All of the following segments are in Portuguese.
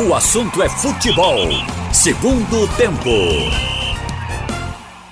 O assunto é futebol. Segundo tempo.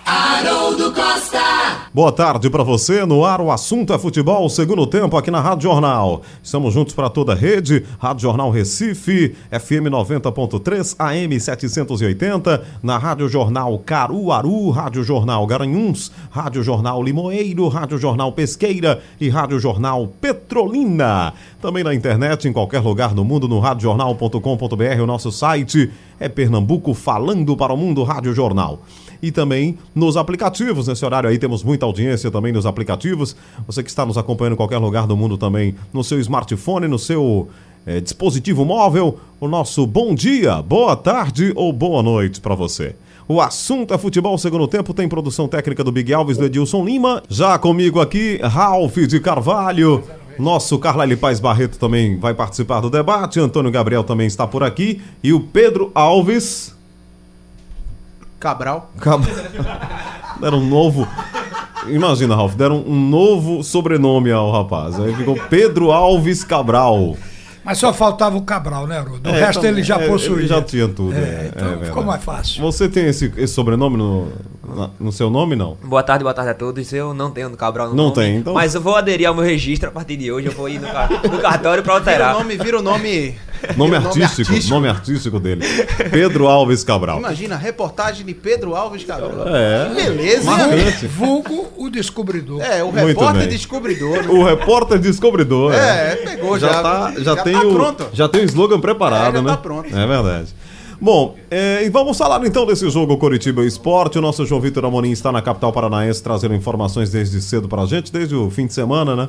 Haroldo Costa. Boa tarde para você. No ar, o assunto é futebol, segundo tempo aqui na Rádio Jornal. Estamos juntos para toda a rede. Rádio Jornal Recife, FM 90.3, AM 780, na Rádio Jornal Caruaru, Rádio Jornal Garanhuns, Rádio Jornal Limoeiro, Rádio Jornal Pesqueira e Rádio Jornal Petrolina. Também na internet, em qualquer lugar do mundo, no radiojornal.com.br, o nosso site é Pernambuco falando para o mundo Rádio Jornal e também nos aplicativos. Nesse horário aí temos muita audiência também nos aplicativos. Você que está nos acompanhando em qualquer lugar do mundo também, no seu smartphone, no seu eh, dispositivo móvel, o nosso bom dia, boa tarde ou boa noite para você. O assunto é futebol segundo tempo, tem produção técnica do Big Alves, do Edilson Lima. Já comigo aqui, Ralph de Carvalho. Nosso Carlyle Paz Barreto também vai participar do debate. Antônio Gabriel também está por aqui. E o Pedro Alves. Cabral. Cabral. Deram um novo. Imagina, Ralf, deram um novo sobrenome ao rapaz. Aí ficou Pedro Alves Cabral. Mas só faltava o Cabral, né, Haroldo? O É, resto então, ele já é, possuía. ele já tinha tudo, É, é, então é ficou mais fácil. Você tem esse, esse sobrenome no, na- no seu nome, não? Boa tarde, boa tarde a todos. Eu não tenho no Cabral no Não nome, tem, então- Mas eu vou aderir ao meu registro a partir de hoje. Eu vou ir no, no cartório pra Vira o alterar. nome, vira o nome. Nome vira o artístico, nome artístico dele. Pedro Alves Cabral. Imagina, reportagem de Pedro Alves Cabral. É. Beleza? Marcante. Vulgo o descobridor. É, o Muito repórter bem. descobridor. né? O repórter descobridor. É, pegou já. já tá, já, Já tem tá o, pronto. já tem o slogan preparado, É, já né? tá pronto. É verdade. Bom, é, e vamos falar então desse jogo Coritiba Esporte. O nosso João Vitor Amorim está na capital paranaense trazendo informações desde cedo pra gente, desde o fim de semana, né?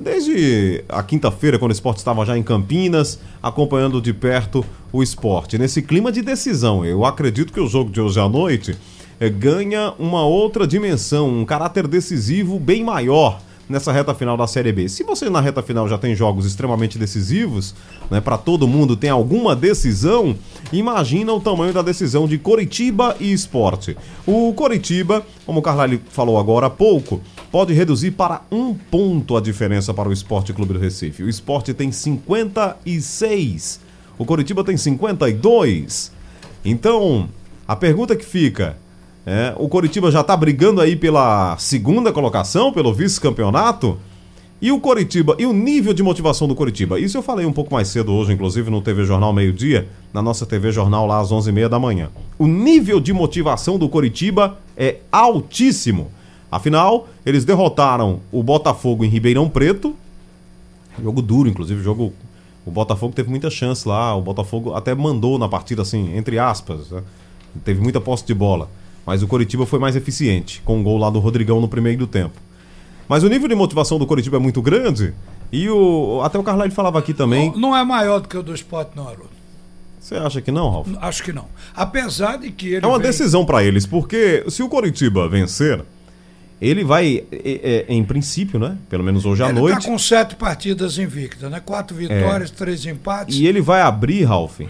Desde a quinta-feira, quando o esporte estava já em Campinas, acompanhando de perto o esporte. Nesse clima de decisão, eu acredito que o jogo de hoje à noite eh, ganha uma outra dimensão, um caráter decisivo bem maior nessa reta final da Série B. Se você na reta final já tem jogos extremamente decisivos, né, para todo mundo tem alguma decisão, imagina o tamanho da decisão de Coritiba e Esporte. O Coritiba, como o Carlyle falou agora há pouco, pode reduzir para um ponto a diferença para o Esporte Clube do Recife. O Esporte tem 56, o Coritiba tem 52. Então, a pergunta que fica é, o Coritiba já está brigando aí pela segunda colocação, pelo vice-campeonato. E o Coritiba, e o nível de motivação do Coritiba? Isso eu falei um pouco mais cedo hoje, inclusive no TV Jornal Meio Dia, na nossa TV Jornal lá às 11h30 da manhã. O nível de motivação do Coritiba é altíssimo. Afinal, eles derrotaram o Botafogo em Ribeirão Preto. Jogo duro, inclusive, jogo. O Botafogo teve muita chance lá. O Botafogo até mandou na partida, assim, entre aspas. né? Teve muita posse de bola. Mas o Coritiba foi mais eficiente, com o gol lá do Rodrigão no primeiro tempo. Mas o nível de motivação do Coritiba é muito grande. E o. Até o Carlyle falava aqui também. Não é maior do que o do esporte, não, Haroldo. Você acha que não, Ralf? Acho que não. Apesar de que ele. É uma vem- decisão pra eles, porque se o Coritiba vencer, ele vai, é, é, em princípio, né? Pelo menos hoje à Ele noite. É. tá com sete partidas invictas, né? Quatro vitórias, três empates. E ele vai abrir, Ralf,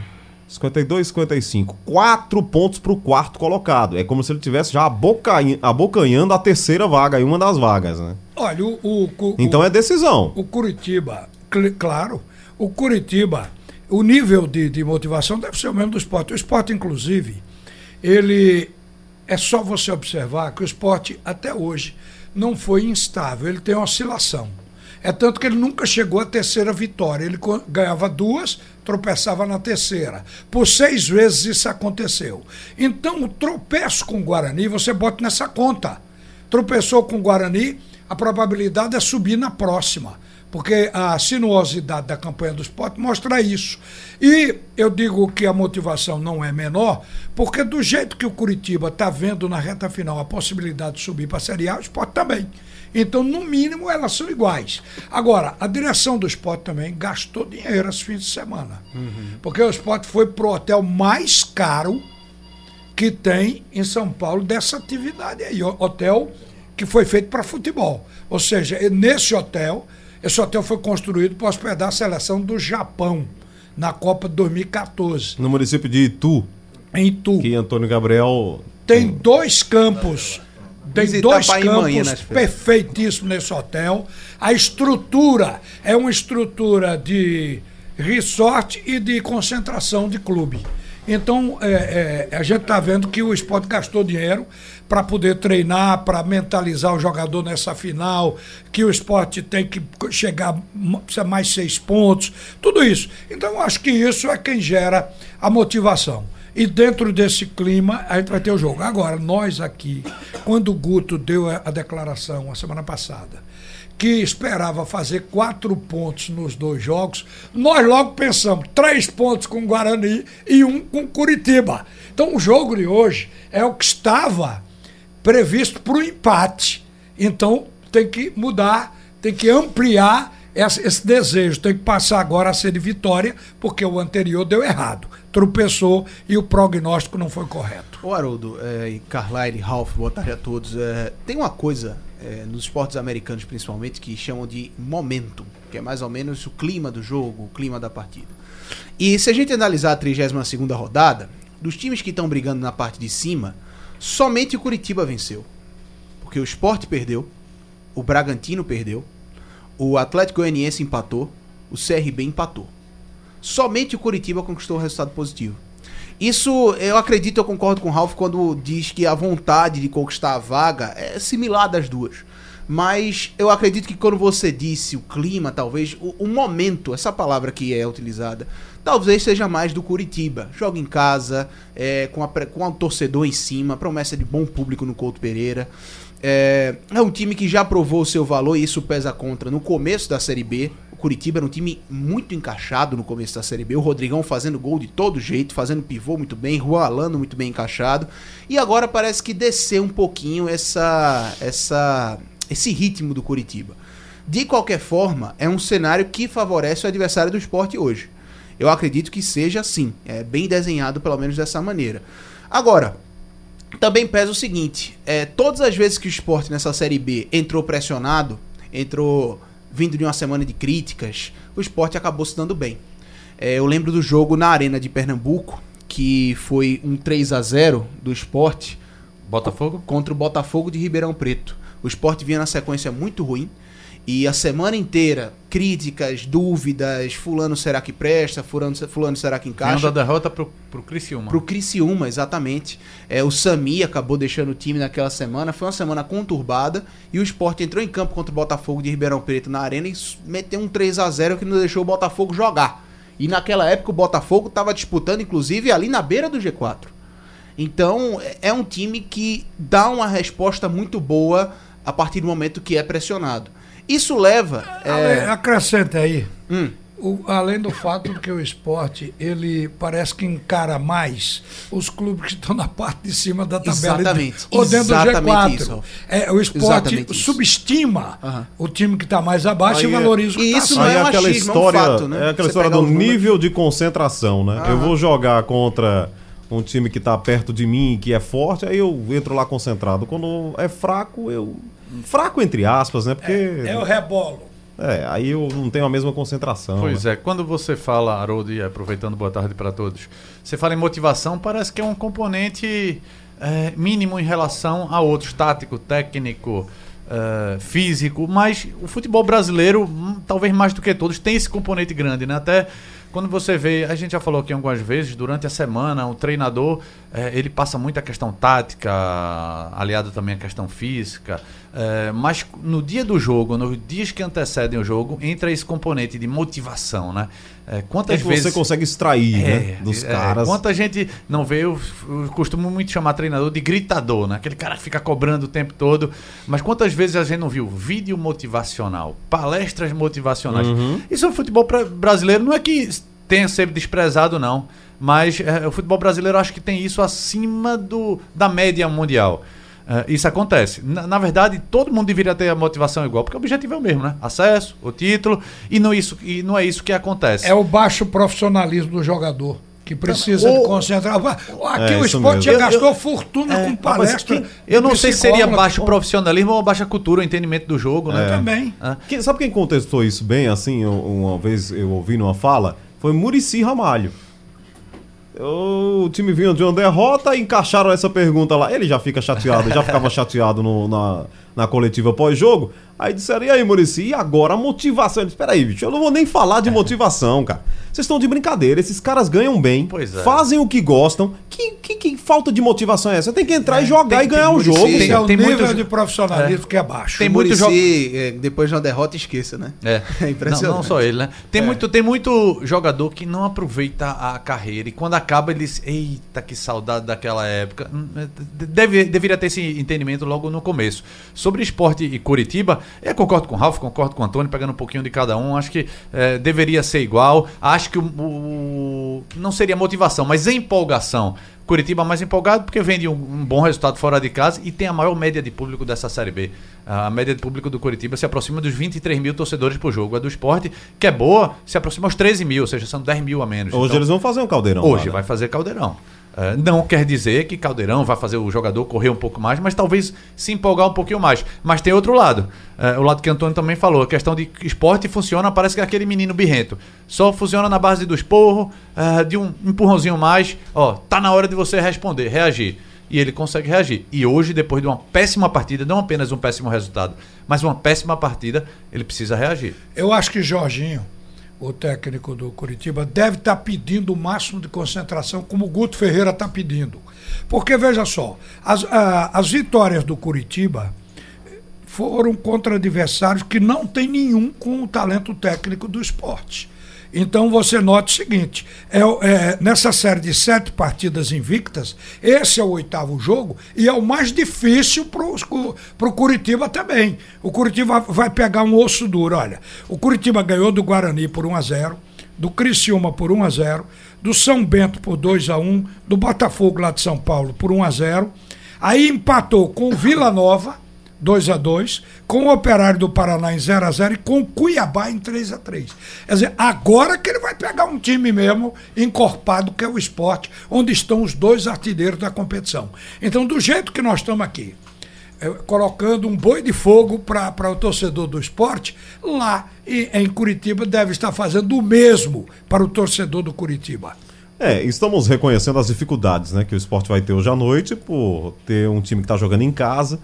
52, 55. Quatro pontos pro quarto colocado. É como se ele tivesse já abocanha- abocanhando a terceira vaga, em uma das vagas, né? Olha, o, o, o- Então é decisão. o Curitiba, cl- claro, o Curitiba, o nível de, de motivação deve ser o mesmo do esporte. O esporte, inclusive, ele é só você observar que o esporte até hoje não foi instável, ele tem oscilação. É tanto que ele nunca chegou à terceira vitória. Ele ganhava duas, tropeçava na terceira. Por seis vezes isso aconteceu. Então, o tropeço com o Guarani, você bota nessa conta. Tropeçou com o Guarani, a probabilidade é subir na próxima. Porque a sinuosidade da campanha do esporte mostra isso. E eu digo que a motivação não é menor, porque do jeito que o Curitiba está vendo na reta final a possibilidade de subir para a Série A, o esporte também. Então, no mínimo, elas são iguais. Agora, a direção do esporte também gastou dinheiro esse fim de semana. Porque o esporte foi pro hotel mais caro que tem em São Paulo dessa atividade aí. Hotel que foi feito para futebol. Ou seja, nesse hotel, esse hotel foi construído para hospedar a seleção do Japão na Copa de 2014, No município de Itu, em Itu. que Antônio Gabriel. Tem dois campos. Tem Visitar dois campos férias. perfeitíssimos nesse hotel. A estrutura é uma estrutura de resort e de concentração de clube. Então, é, é, a gente está vendo que o esporte gastou dinheiro para poder treinar, para mentalizar o jogador nessa final, que o esporte tem que chegar, precisa mais seis pontos, tudo isso. Então, acho que isso é quem gera a motivação. E dentro desse clima, a gente vai ter o jogo. Agora, nós aqui, quando o Guto deu a a declaração a semana passada, que esperava fazer quatro pontos nos dois jogos, nós logo pensamos três pontos com o Guarani e um com Curitiba. Então o jogo de hoje é o que estava previsto para o empate. Então tem que mudar, tem que ampliar esse, desejo, tem que passar agora a ser de vitória, porque o anterior deu errado. Tropeçou e o prognóstico não foi correto. Ô Haroldo, é, e Carlyle, Ralph, boa tarde a todos. É, tem uma coisa é, nos esportes americanos principalmente que chamam de momento, que é mais ou menos o clima do jogo, o clima da partida. E se a gente analisar a 32ª rodada, dos times que estão brigando na parte de cima, somente o Curitiba venceu. Porque o Sport perdeu, o Bragantino perdeu, o Atlético Goianiense empatou, o CRB empatou. Somente o Curitiba conquistou o resultado positivo. Isso, eu acredito, eu concordo com o Ralph quando diz que a vontade de conquistar a vaga é similar das duas. Mas eu acredito que quando você disse o clima, talvez, o, o momento, essa palavra que é utilizada, talvez seja mais do Curitiba. Joga em casa, é, com, a, com o torcedor em cima, promessa de bom público no Couto Pereira. É, é um time que já provou o seu valor e isso pesa contra no começo da Série B. O Curitiba era um time muito encaixado no começo da Série B. O Rodrigão fazendo gol de todo jeito, fazendo pivô muito bem, Juan Alano muito bem encaixado. E agora parece que desceu um pouquinho essa, essa, esse ritmo do Curitiba. De qualquer forma, é um cenário que favorece o adversário do esporte hoje. Eu acredito que seja assim. É bem desenhado, pelo menos dessa maneira. Agora, também pesa o seguinte: é, todas as vezes que o esporte nessa Série B entrou pressionado, entrou vindo de uma semana de críticas, o esporte acabou se dando bem. É, eu lembro do jogo na Arena de Pernambuco, que foi um 3 a 0 do esporte Botafogo? contra o Botafogo de Ribeirão Preto. O esporte vinha na sequência muito ruim. E a semana inteira, críticas, dúvidas, fulano será que presta, fulano, fulano será que encaixa. da derrota pro, pro Criciúma. Pro Criciúma, exatamente. É, o Sami acabou deixando o time naquela semana. Foi uma semana conturbada. E o Sport entrou em campo contra o Botafogo de Ribeirão Preto na arena e meteu um 3 a 0 que não deixou o Botafogo jogar. E naquela época o Botafogo estava disputando, inclusive, ali na beira do G4. Então é- é um time que dá uma resposta muito boa a partir do momento que é pressionado. Isso leva. Ale- É, Acrescenta aí. hum, O- além do fato de que o esporte ele parece que encara mais os clubes que estão na parte de cima da tabela Exatamente, ou dentro exatamente do G4. isso, é, o esporte Exatamente isso. subestima Aham. o time que está mais abaixo Aí e é- valoriza o que e tá isso acima. não é é um aquela achismo, é um história, fato, né? é aquela Você história do nível de concentração, né? Eu vou jogar contra um time que tá perto de mim, que é forte, aí eu entro lá concentrado. Quando é fraco, eu fraco entre aspas, né? Porque É o rebolo. é, aí eu não tenho a mesma concentração. Pois né? é, quando você fala, Haroldo, e aproveitando boa tarde para todos, você fala em motivação, parece que é um componente é, mínimo em relação a outros, tático, técnico, é, físico, mas o futebol brasileiro, hum, talvez mais do que todos, tem esse componente grande, né? Até quando você vê, a gente já falou aqui algumas vezes, durante a semana, o treinador, é, ele passa muito a questão tática, aliado também à questão física, é, mas no dia do jogo, nos dias que antecedem o jogo, entra esse componente de motivação, né? É, É quantas que vezes você consegue extrair, né? é, Dos é, caras. Quanta gente não vê, eu, eu costumo muito chamar treinador de gritador, né? Aquele cara que fica cobrando o tempo todo. Mas quantas vezes a gente não viu vídeo motivacional, palestras motivacionais? Uhum. Isso no futebol pra- brasileiro não é que tenha sido desprezado, não. Mas é, o futebol brasileiro eu acho que tem isso acima do, da média mundial. É, isso acontece. Na, na verdade, todo mundo deveria ter a motivação igual, porque o objetivo é o mesmo, né? Acesso, o título, e não, isso, e não é isso que acontece. É o baixo profissionalismo do jogador. Que precisa Ou- de concentrar. Aqui É, o esporte já Eu- gastou fortuna É, com palestra. quem- eu não sei se seria baixo com- profissionalismo ou baixa cultura, o entendimento do jogo, né? É. Também. Quem- sabe quem contestou isso bem, assim, um- uma vez eu ouvi numa fala? Foi Murici Ramalho. O time vinha de uma derrota e encaixaram essa pergunta lá. Ele já fica chateado, já ficava chateado no- na, na coletiva pós-jogo. Aí disseram, e aí, Murici, e agora a motivação? Eu disse, peraí, bicho, eu não vou nem falar de motivação, cara. Vocês estão de brincadeira, esses caras ganham bem, Pois é. fazem o que gostam. Que, que, que falta de motivação é essa? Tem que entrar e jogar tem- e ganhar tem o jogo. É o tem nível muitos- de profissionalismo que é baixo. Tem muito Muricy, é, depois de uma derrota, esqueça, né? É. É impressionante. Não, não só ele, né? Tem, muito, tem muito jogador que não aproveita a carreira e quando acaba ele diz, eita, que saudade daquela época. Hum, é, Deve, deveria ter esse entendimento logo no começo. Sobre esporte e Curitiba, eu concordo com o Ralf, concordo com o Antônio, pegando um pouquinho de cada um. Acho que é, deveria ser igual. Acho que o, o- não seria motivação, mas empolgação. Curitiba mais empolgado porque vende um, um bom resultado fora de casa e tem a maior média de público dessa Série B. A média de público do Curitiba se aproxima dos 23 mil torcedores por jogo. A do esporte, que é boa, se aproxima aos 13 mil, ou seja, são 10 mil a menos. Hoje Então, eles vão fazer um caldeirão. Hoje né? vai fazer Caldeirão. É, não quer dizer que Caldeirão vai fazer o jogador correr um pouco mais, mas talvez se empolgar um pouquinho mais. Mas tem outro lado. É, o lado que Antônio também falou. A questão de esporte funciona, parece que é aquele menino birrento. Só funciona na base do esporro, é, de um empurrãozinho mais. Ó, tá na hora de você responder, reagir. E ele consegue reagir. E hoje, depois de uma péssima partida, não apenas um péssimo resultado, mas uma péssima partida, ele precisa reagir. Eu acho que Jorginho, o técnico do Curitiba, deve estar pedindo o máximo de concentração, como o Guto Ferreira está pedindo. Porque, veja só, as, a- as vitórias do Curitiba foram contra adversários que não tem nenhum com o talento técnico do esporte. Então você nota o seguinte: é, é, nessa série de sete partidas invictas, esse é o oitavo jogo e é o mais difícil para o Curitiba também. O Curitiba vai pegar um osso duro. Olha, o Curitiba ganhou do Guarani por 1 a 0 do Criciúma por 1 a 0 do São Bento por 2 a 1 do Botafogo lá de São Paulo por 1 a 0 aí empatou com o Vila Nova 2 a 2 com o Operário do Paraná em 0 a 0 e com o Cuiabá em 3 a 3 Quer dizer, agora que ele vai pegar um time mesmo encorpado, que é o esporte, onde estão os dois artilheiros da competição. Então, do jeito que nós estamos aqui, eh, colocando um boi de fogo para o torcedor do esporte, lá em, em Curitiba deve estar fazendo o mesmo para o torcedor do Curitiba. É, estamos reconhecendo as dificuldades né, que o esporte vai ter hoje à noite por ter um time que está jogando em casa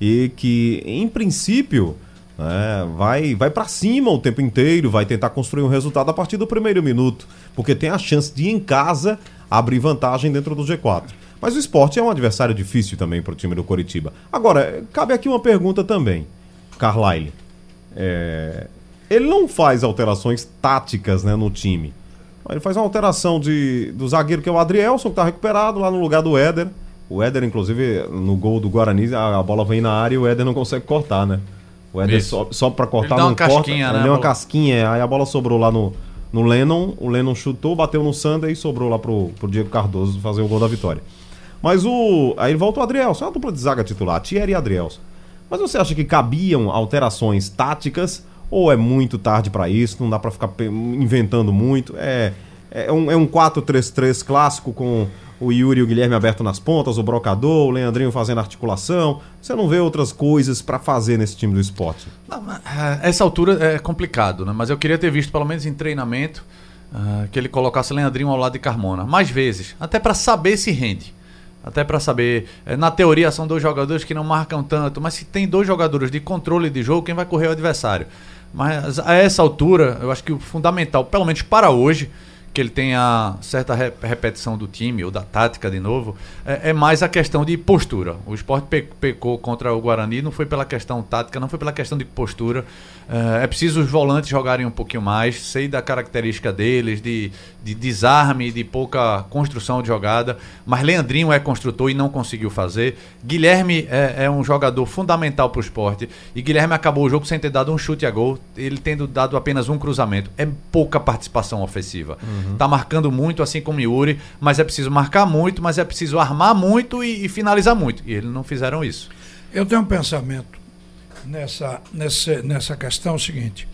e que, em princípio, né, vai, vai para cima o tempo inteiro, vai tentar construir um resultado a partir do primeiro minuto, porque tem a chance de, em casa, abrir vantagem dentro do G4. Mas o esporte é um adversário difícil também para o time do Coritiba. Agora, cabe aqui uma pergunta também, Carlyle. É, ele não faz alterações táticas né, no time. Ele faz uma alteração de, do zagueiro que é o Adrielson, que está recuperado lá no lugar do Éder. O Éder, inclusive, no gol do Guarani, a, bola vem na área e o Éder não consegue cortar, né? O Éder Isso. sobe, sobe para cortar, Ele dá uma não corta. casquinha, ele né, deu uma casquinha, aí a bola sobrou lá no, no Lennon. O Lennon chutou, bateu no Sander e sobrou lá pro, pro Diego Cardoso fazer o gol da vitória. Mas o. Aí volta o Adrielson, é uma dupla de zaga titular, Thierry e Adrielson. Mas você acha que cabiam alterações táticas ou é muito tarde para isso? Não dá para ficar inventando muito? É, é um, é um 4-3-3 clássico com o Yuri e o Guilherme aberto nas pontas, o Brocador, o Leandrinho fazendo articulação. Você não vê outras coisas para fazer nesse time do esporte? Ah, essa altura é complicado, né? Mas eu queria ter visto, pelo menos em treinamento, ah, que ele colocasse Leandrinho ao lado de Carmona. Mais vezes. Até para saber se rende. Até para saber. eh, Na teoria são dois jogadores que não marcam tanto, mas se tem dois jogadores de controle de jogo, quem vai correr é o adversário. Mas a essa altura, eu acho que o fundamental, pelo menos para hoje, que ele tenha certa re- repetição do time ou da tática de novo, é, é mais a questão de postura. O esporte pe- pecou contra o Guarani, não foi pela questão tática, não foi pela questão de postura. É, é preciso os volantes jogarem um pouquinho mais, sei da característica deles, de, de desarme, de pouca construção de jogada. Mas Leandrinho é construtor e não conseguiu fazer. Guilherme é, é um jogador fundamental para o esporte. E Guilherme acabou o jogo sem ter dado um chute a gol, ele tendo dado apenas um cruzamento. É pouca participação ofensiva. Tá marcando muito, assim como Yuri, mas é preciso marcar muito, mas é preciso armar muito e, e finalizar muito. E eles não fizeram isso. Eu tenho um pensamento nessa, nessa, nessa questão seguinte.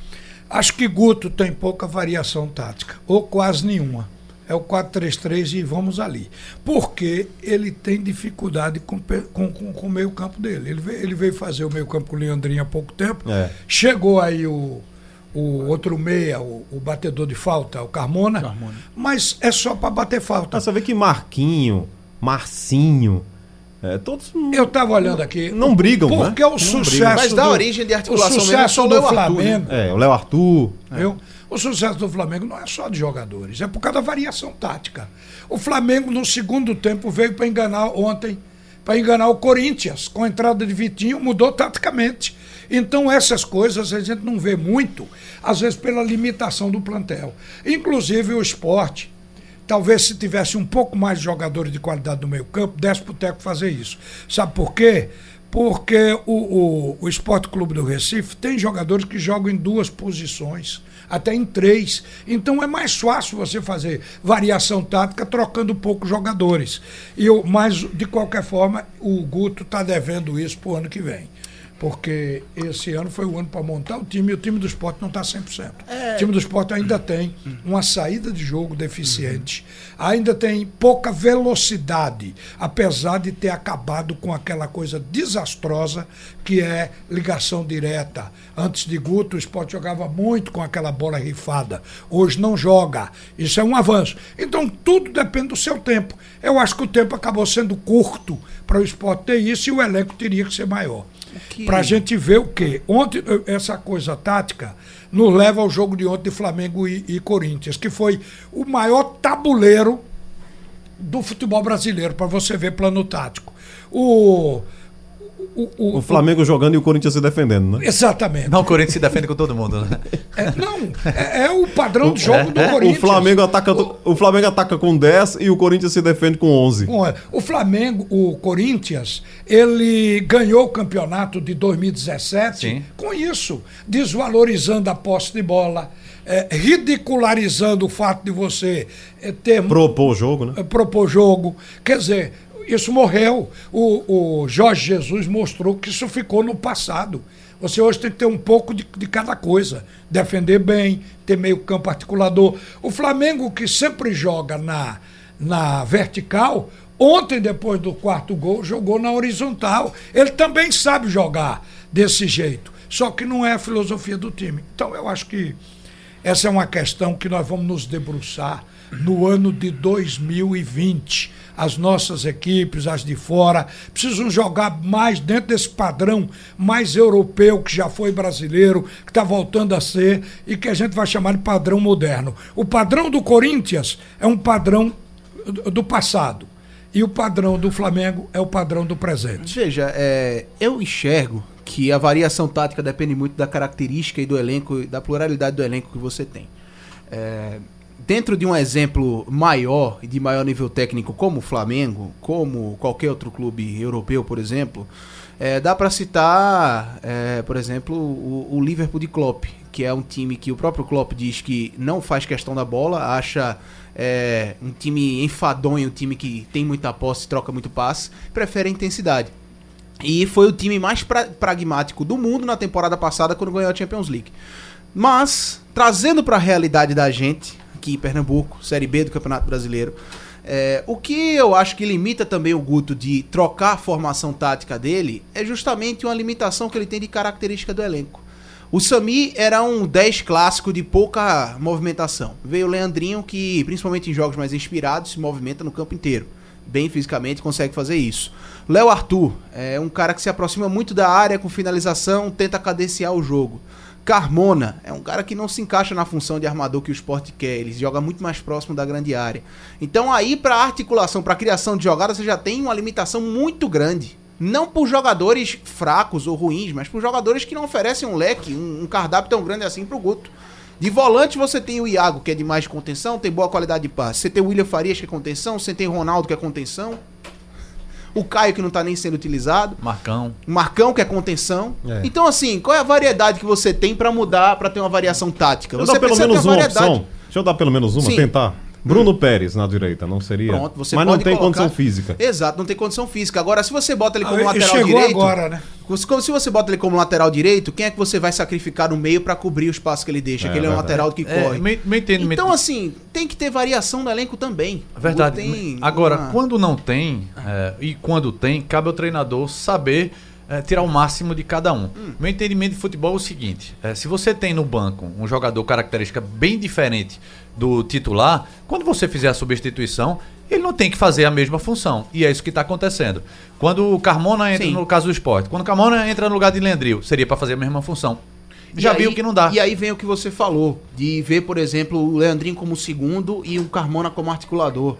Acho que Guto tem pouca variação tática, ou quase nenhuma. É o 4-3-3 e vamos ali. Porque ele tem dificuldade com, com, com, com o meio campo dele. Ele veio, ele veio fazer o meio campo com o Leandrinho há pouco tempo. É. Chegou aí o, o outro meia, o, o batedor de falta, o Carmona. Mas é só para bater falta. Você vê que Marquinho, Marcinho, É, todos Eu estava olhando aqui. não brigam, né? Porque o Não sucesso. brigam. Mas dá do- origem de articulação O mesmo, sucesso só o do Léo Arthur, né? Flamengo. É, o Léo Arthur. Viu? O sucesso do Flamengo não é só de jogadores, é por causa da variação tática. O Flamengo, no segundo tempo, veio para enganar ontem, para enganar o Corinthians. Com a entrada de Vitinho, mudou taticamente. Então, essas coisas a gente não vê muito, às vezes pela limitação do plantel. Inclusive o esporte. Talvez se tivesse um pouco mais de jogadores de qualidade no meio-campo, desse pro Teco fazer isso. Sabe por quê? Porque o, o, o Esporte Clube do Recife tem jogadores que jogam em duas posições, até em três. Então é mais fácil você fazer variação tática trocando poucos jogadores. E eu, mas, de qualquer forma, o Guto está devendo isso para o ano que vem. Porque esse ano foi o ano para montar o time e o time do esporte não está 100%. O time do esporte ainda tem uma saída de jogo deficiente, ainda tem pouca velocidade, apesar de ter acabado com aquela coisa desastrosa que é ligação direta. Antes de Guto, o esporte jogava muito com aquela bola rifada. Hoje não joga. Isso é um avanço. Então tudo depende do seu tempo. Eu acho que o tempo acabou sendo curto para o esporte ter isso e o elenco teria que ser maior. Que- Para a gente ver o quê? Ontem, essa coisa tática nos leva ao jogo de ontem de Flamengo e, e Corinthians, que foi o maior tabuleiro do futebol brasileiro, para você ver plano tático. O. O, o- O Flamengo jogando e o Corinthians se defendendo, né? Exatamente. Não, o Corinthians se defende com todo mundo, né? É, não, é, é o padrão de jogo do O Corinthians. Flamengo, ataca, o Flamengo ataca com 10 e o Corinthians se defende com 11. Bom, é, O Flamengo, o Corinthians, ele ganhou o campeonato de 2017 Sim. com isso, desvalorizando a posse de bola, é, ridicularizando o fato de você é, ter Propor o jogo, né? propor jogo. Quer dizer, isso morreu. O, o Jorge Jesus mostrou que isso ficou no passado. Você hoje tem que ter um pouco de, de cada coisa. Defender bem, ter meio campo articulador. O Flamengo, que sempre joga na, na vertical, ontem, depois do quarto gol, jogou na horizontal. Ele também sabe jogar desse jeito. Só que não é a filosofia do time. Então eu acho que essa é uma questão que nós vamos nos debruçar no ano de 2020. As nossas equipes, as de fora, precisam jogar mais dentro desse padrão mais europeu que já foi brasileiro, que está voltando a ser e que a gente vai chamar de padrão moderno. O padrão do Corinthians é um padrão do- do passado. E o padrão do Flamengo é o padrão do presente. Veja, é, eu enxergo que a variação tática depende muito da característica e do elenco, da pluralidade do elenco que você tem. É, dentro de um exemplo maior e de maior nível técnico, como o Flamengo, como qualquer outro clube europeu, por exemplo, é, dá para citar, é, por exemplo, o, o Liverpool de Klopp, que é um time que o próprio Klopp diz que não faz questão da bola, acha é, um time enfadonho, um time que tem muita posse, troca muito passe, prefere a intensidade. E foi o time mais pra- pragmático do mundo na temporada passada quando ganhou a Champions League. Mas, trazendo para a realidade da gente, aqui em Pernambuco, Série B do Campeonato Brasileiro, é, o que eu acho que limita também o Guto de trocar a formação tática dele é justamente uma limitação que ele tem de característica do elenco. O Sami era um 10 clássico de pouca movimentação. Veio o Leandrinho, que, principalmente em jogos mais inspirados, se movimenta no campo inteiro. Bem fisicamente, consegue fazer isso. Léo Arthur é um cara que se aproxima muito da área com finalização, tenta cadenciar o jogo. Carmona é um cara que não se encaixa na função de armador que o esporte quer, ele joga muito mais próximo da grande área. Então aí para articulação, para criação de jogada, você já tem uma limitação muito grande. Não por jogadores fracos ou ruins, mas por jogadores que não oferecem um leque, um, um cardápio tão grande assim pro Guto. De volante você tem o Iago, que é de mais contenção, tem boa qualidade de passe. Você tem o William Farias, que é contenção, você tem o Ronaldo, que é contenção. O Caio, que não tá nem sendo utilizado. Marcão. O Marcão, que é contenção. É. Então, assim, qual é a variedade que você tem pra mudar, pra ter uma variação tática? Deixa eu Você pelo precisa ter menos uma uma variedade. opção. Deixa eu dar pelo menos uma, Sim. tentar. Bruno Pérez na direita, não seria? Pronto, você Mas não tem colocar- condição física. Exato, não tem condição física. Agora, se você bota ele como Ah, ele lateral chegou direito. agora, né? Se você bota ele como lateral direito, quem é que você vai sacrificar no meio pra cobrir o espaço que ele deixa? É, que ele é um lateral que É, corre. me- me entendo, me- então, assim, tem que ter variação no elenco também. Verdade. Tem Agora, uma- quando não tem, é, e quando tem, cabe ao treinador saber eh, tirar o máximo de cada um. Meu entendimento de futebol é o seguinte: eh, se você tem no banco um jogador característica bem diferente do titular, quando você fizer a substituição, ele não tem que fazer a mesma função. E é isso que está acontecendo. Quando o Carmona entra Sim. no caso do esporte, quando o Carmona entra no lugar de Leandril, seria para fazer a mesma função. Já E viu aí- que não dá. E aí vem o que você falou, de ver, por exemplo, o Leandrinho como segundo e o Carmona como articulador.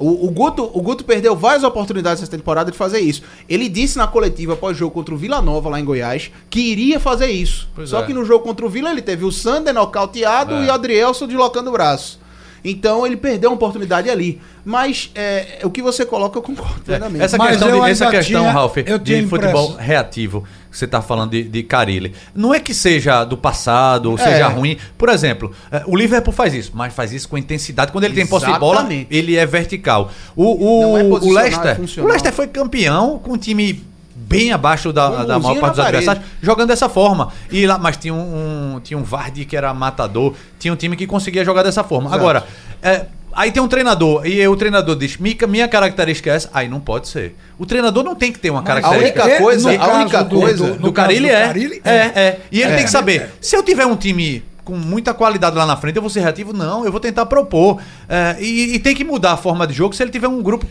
O, o Guto, o Guto perdeu várias oportunidades essa temporada de fazer isso. Ele disse na coletiva após jogo contra o Vila Nova lá em Goiás que iria fazer isso. Pois Só é. que no jogo contra o Vila ele teve o Sander nocauteado É. e o Adrielson deslocando o braço. Então ele perdeu uma oportunidade ali. Mas é, o que você coloca eu concordo plenamente. Essa Mas questão, eu de, essa questão tinha- Ralf, eu de futebol impressa- reativo, que você está falando de, de Carilli, não é que seja do passado ou É. seja ruim. Por exemplo, eh, o Liverpool faz isso, mas faz isso com intensidade. Quando ele tem posse de bola, Exatamente. ele é vertical. O, o, é o é Leicester, o. Leicester foi campeão com um time bem abaixo da, um da maior parte dos adversários, jogando dessa forma. E lá, mas tinha um, um- tinha um Vardy que era matador, tinha um time que conseguia jogar dessa forma. Exato. Agora, é, aí tem um treinador, e o treinador diz: minha característica é essa. Aí não pode ser. O treinador não tem que ter uma a característica. única É, coisa, a única do- coisa do- Do no Carilli do é. Carille, é. É, E ele É. tem que saber: se eu tiver um time com muita qualidade lá na frente, eu vou ser reativo? Não, eu vou tentar propor. É, e, e tem que mudar a forma de jogo se ele tiver um grupo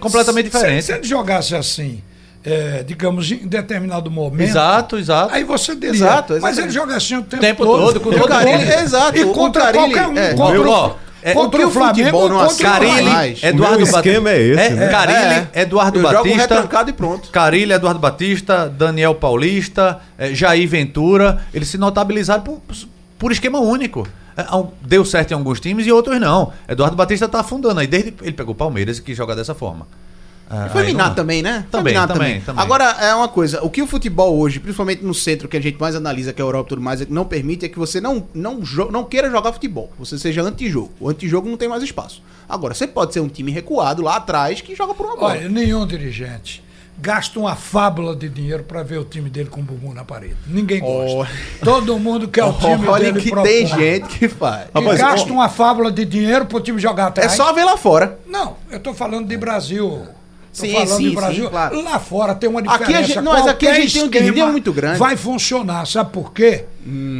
completamente Se, diferente. se ele jogasse assim, é, digamos, em determinado momento. Exato, exato. Aí você diria. Exato, Mas exatamente. ele joga assim o tempo, Tempo todo, com E todo mundo. Exato, E contra Carille, qualquer um. é. contra, Meu, o- ó, é, contra o que o Flamengo, contra o Carilli, mais. O Eduardo meu esquema é esse, né? Carilli, É. Eduardo Eu jogo Batista. retrancado e pronto. Carilli, Eduardo Batista, Daniel Paulista, eh, Jair Ventura. Eles se notabilizaram por, por esquema único. Al- Deu certo em alguns times e outros não. Eduardo Batista tá afundando aí. Desde ele pegou o Palmeiras e quis jogar dessa forma. Ah, Foi aí minado não- também, né? Foi Também, minado também, também. Agora, é uma coisa, o que o futebol hoje, principalmente no centro que a gente mais analisa, que é a Europa e tudo mais, é não permite é que você não, não, não queira jogar futebol. Você seja antijogo. O antijogo não tem mais espaço. Agora, você pode ser um time recuado lá atrás que joga por uma bola. Olha, nenhum dirigente gasta uma fábula de dinheiro para ver o time dele com o bumbum na parede. Ninguém gosta. Olha. Todo mundo quer o time Olha dele que propor. tem gente que faz. Que Rapaz, gasta ó- uma fábula de dinheiro pro time jogar É atrás. só ver lá fora. Não, eu tô falando de Brasil. Sim, falando sim, de Brasil. sim, claro. Lá fora tem uma Aqui diferença. a gente- não, mas aqui a gente tem um desnível muito grande. Vai funcionar, sabe por quê?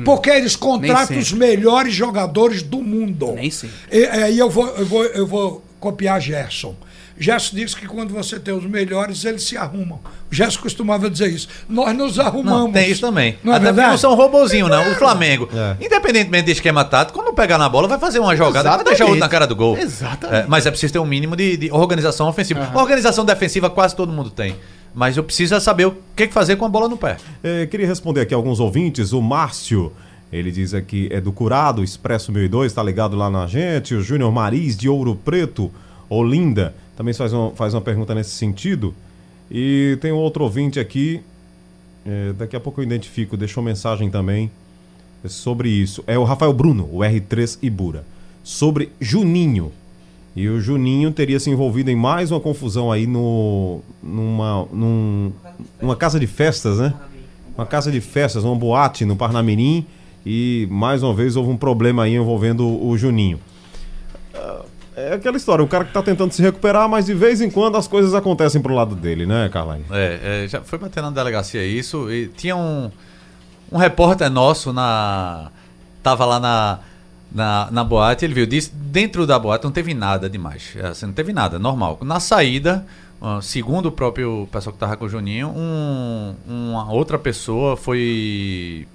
Porque eles contratam os melhores jogadores do mundo. Nem sempre. E aí eu vou, eu, vou, eu vou copiar Gerson. Gerson disse que quando você tem os melhores, eles se arrumam. O Gerson costumava dizer isso. Nós nos arrumamos. Não, tem isso também. Não é Até porque verdade? não são robozinho, não. O Flamengo, É. independentemente de esquema tático, quando pegar na bola, vai fazer uma jogada vai deixar o outro na cara do gol. Exatamente. É, mas é preciso ter um mínimo de, de organização ofensiva. Organização defensiva quase todo mundo tem. Mas eu preciso é saber o que que fazer com a bola no pé. É, queria responder aqui alguns ouvintes. O Márcio, ele diz aqui, é do Curado, Expresso 1002, tá ligado lá na gente. O Júnior Mariz, de Ouro Preto, Olinda, também faz uma, faz uma pergunta nesse sentido. E tem um outro ouvinte aqui, é, daqui a pouco eu identifico, deixou mensagem também sobre isso. É o Rafael Bruno, o R3 Ibura. Sobre Juninho. E o Juninho teria se envolvido em mais uma confusão aí no, numa, num- numa casa de festas, né? Uma casa de festas, uma boate no Parnamirim. E mais uma vez houve um problema aí envolvendo o Juninho. Ah, É aquela história, o cara que tá tentando se recuperar, mas de vez em quando as coisas acontecem pro lado dele, né, Carlai? É, é, já foi bater na delegacia isso. E tinha um, um repórter nosso na. Tava lá na, na, na boate, ele viu, disse, dentro da boate não teve nada demais. Assim, não teve nada, normal. Na saída, ah, segundo o próprio pessoal que tava com o Juninho, um, uma outra pessoa foi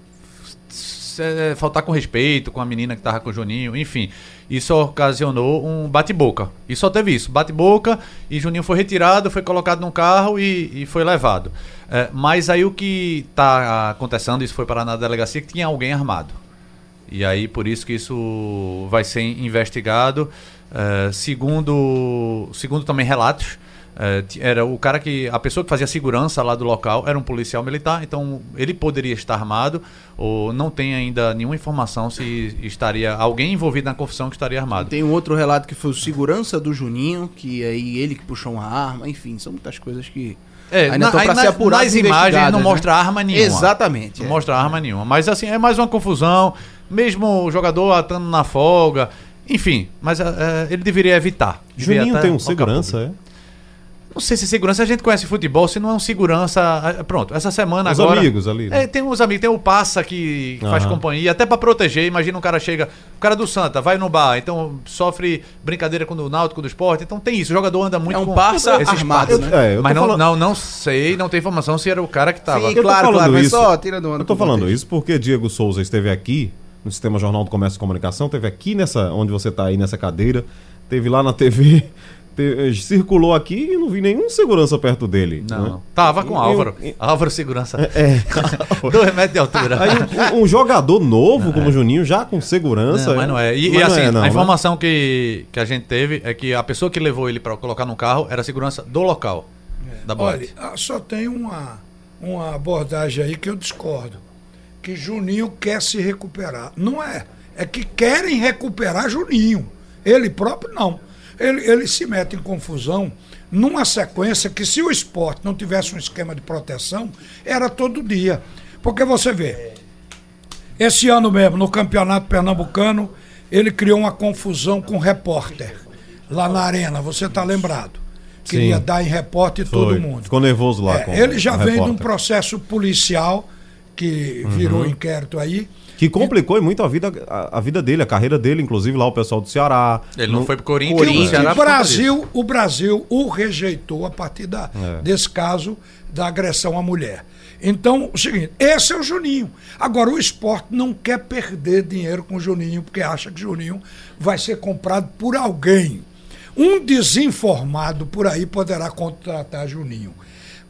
é, faltar com respeito com a menina que tava com o Juninho, enfim. Isso ocasionou um bate-boca. E só teve isso, bate-boca, e Juninho foi retirado, foi colocado num carro e, e foi levado. É, mas aí o que tá acontecendo, isso foi parar na delegacia, que tinha alguém armado. E aí por isso que isso vai ser investigado. É, segundo, segundo também relatos, é, era o cara que. A pessoa que fazia segurança lá do local era um policial militar, então ele poderia estar armado, ou não tem ainda nenhuma informação se estaria alguém envolvido na confusão que estaria armado. Tem um outro relato que foi o segurança do Juninho, que aí ele que puxou uma arma, enfim, são muitas coisas que É, ainda na- aí na- ser apuradas nas imagens não né? mostra arma nenhuma. Exatamente. Não é. mostra arma nenhuma. Mas assim, é mais uma confusão, mesmo o jogador atando na folga. Enfim, mas é, é, ele deveria evitar. Deveria Juninho até tem um segurança, é? Não sei se segurança, a gente conhece futebol, se não é um segurança. Pronto, essa semana Os agora. amigos ali, né? É, tem uns amigos, tem o Passa que, que faz companhia, até pra proteger. Imagina um cara chega, o cara do Santa, vai no bar, então sofre brincadeira com o Náutico do esporte. Então tem isso, o jogador anda muito É um esse armado, né? É, Mas não, falando- não, não sei, não tem informação se era o cara que tava. Sim, Eu claro, claro, mas isso- só tira do ano. Eu tô falando contexto. isso porque Diego Souza esteve aqui no Sistema Jornal do Comércio e Comunicação, teve aqui nessa, onde você tá aí nessa cadeira, teve lá na TV, te- circulou aqui e não vi nenhum segurança perto dele. Não, né? não. Tava com o Eu- Álvaro. eu- Álvaro Segurança. É. Dois metros de altura. Aí um, um jogador novo como o Juninho, já com segurança. Não, mas não é. E, e não assim, é, não, a né? informação que, que a gente teve é que a pessoa que levou ele pra colocar no carro era a segurança do local. Da boate. Olha, ah, só tem uma, uma abordagem aí que eu discordo. Que Juninho quer se recuperar. Não é. É que querem recuperar Juninho. Ele próprio não. Ele, ele se mete em confusão numa sequência que se o esporte não tivesse um esquema de proteção, era todo dia. Porque você vê, esse ano mesmo, no Campeonato Pernambucano, ele criou uma confusão com o repórter. Lá na arena, você está lembrado. Queria Sim. dar em repórter Foi. todo mundo. Ficou nervoso lá. É, com ele já vem de um repórter. processo policial que virou inquérito aí. Que complicou e muito a vida, a, a vida dele, a carreira dele, inclusive lá o pessoal do Ceará. Ele não, foi pro Corinthians, Corinthians. Ceará o disso. Brasil, o Brasil o rejeitou a partir da, É. desse caso da agressão à mulher. Então, o seguinte, esse é o Juninho. Agora, o esporte não quer perder dinheiro com o Juninho, porque acha que Juninho vai ser comprado por alguém. Um desinformado por aí poderá contratar Juninho.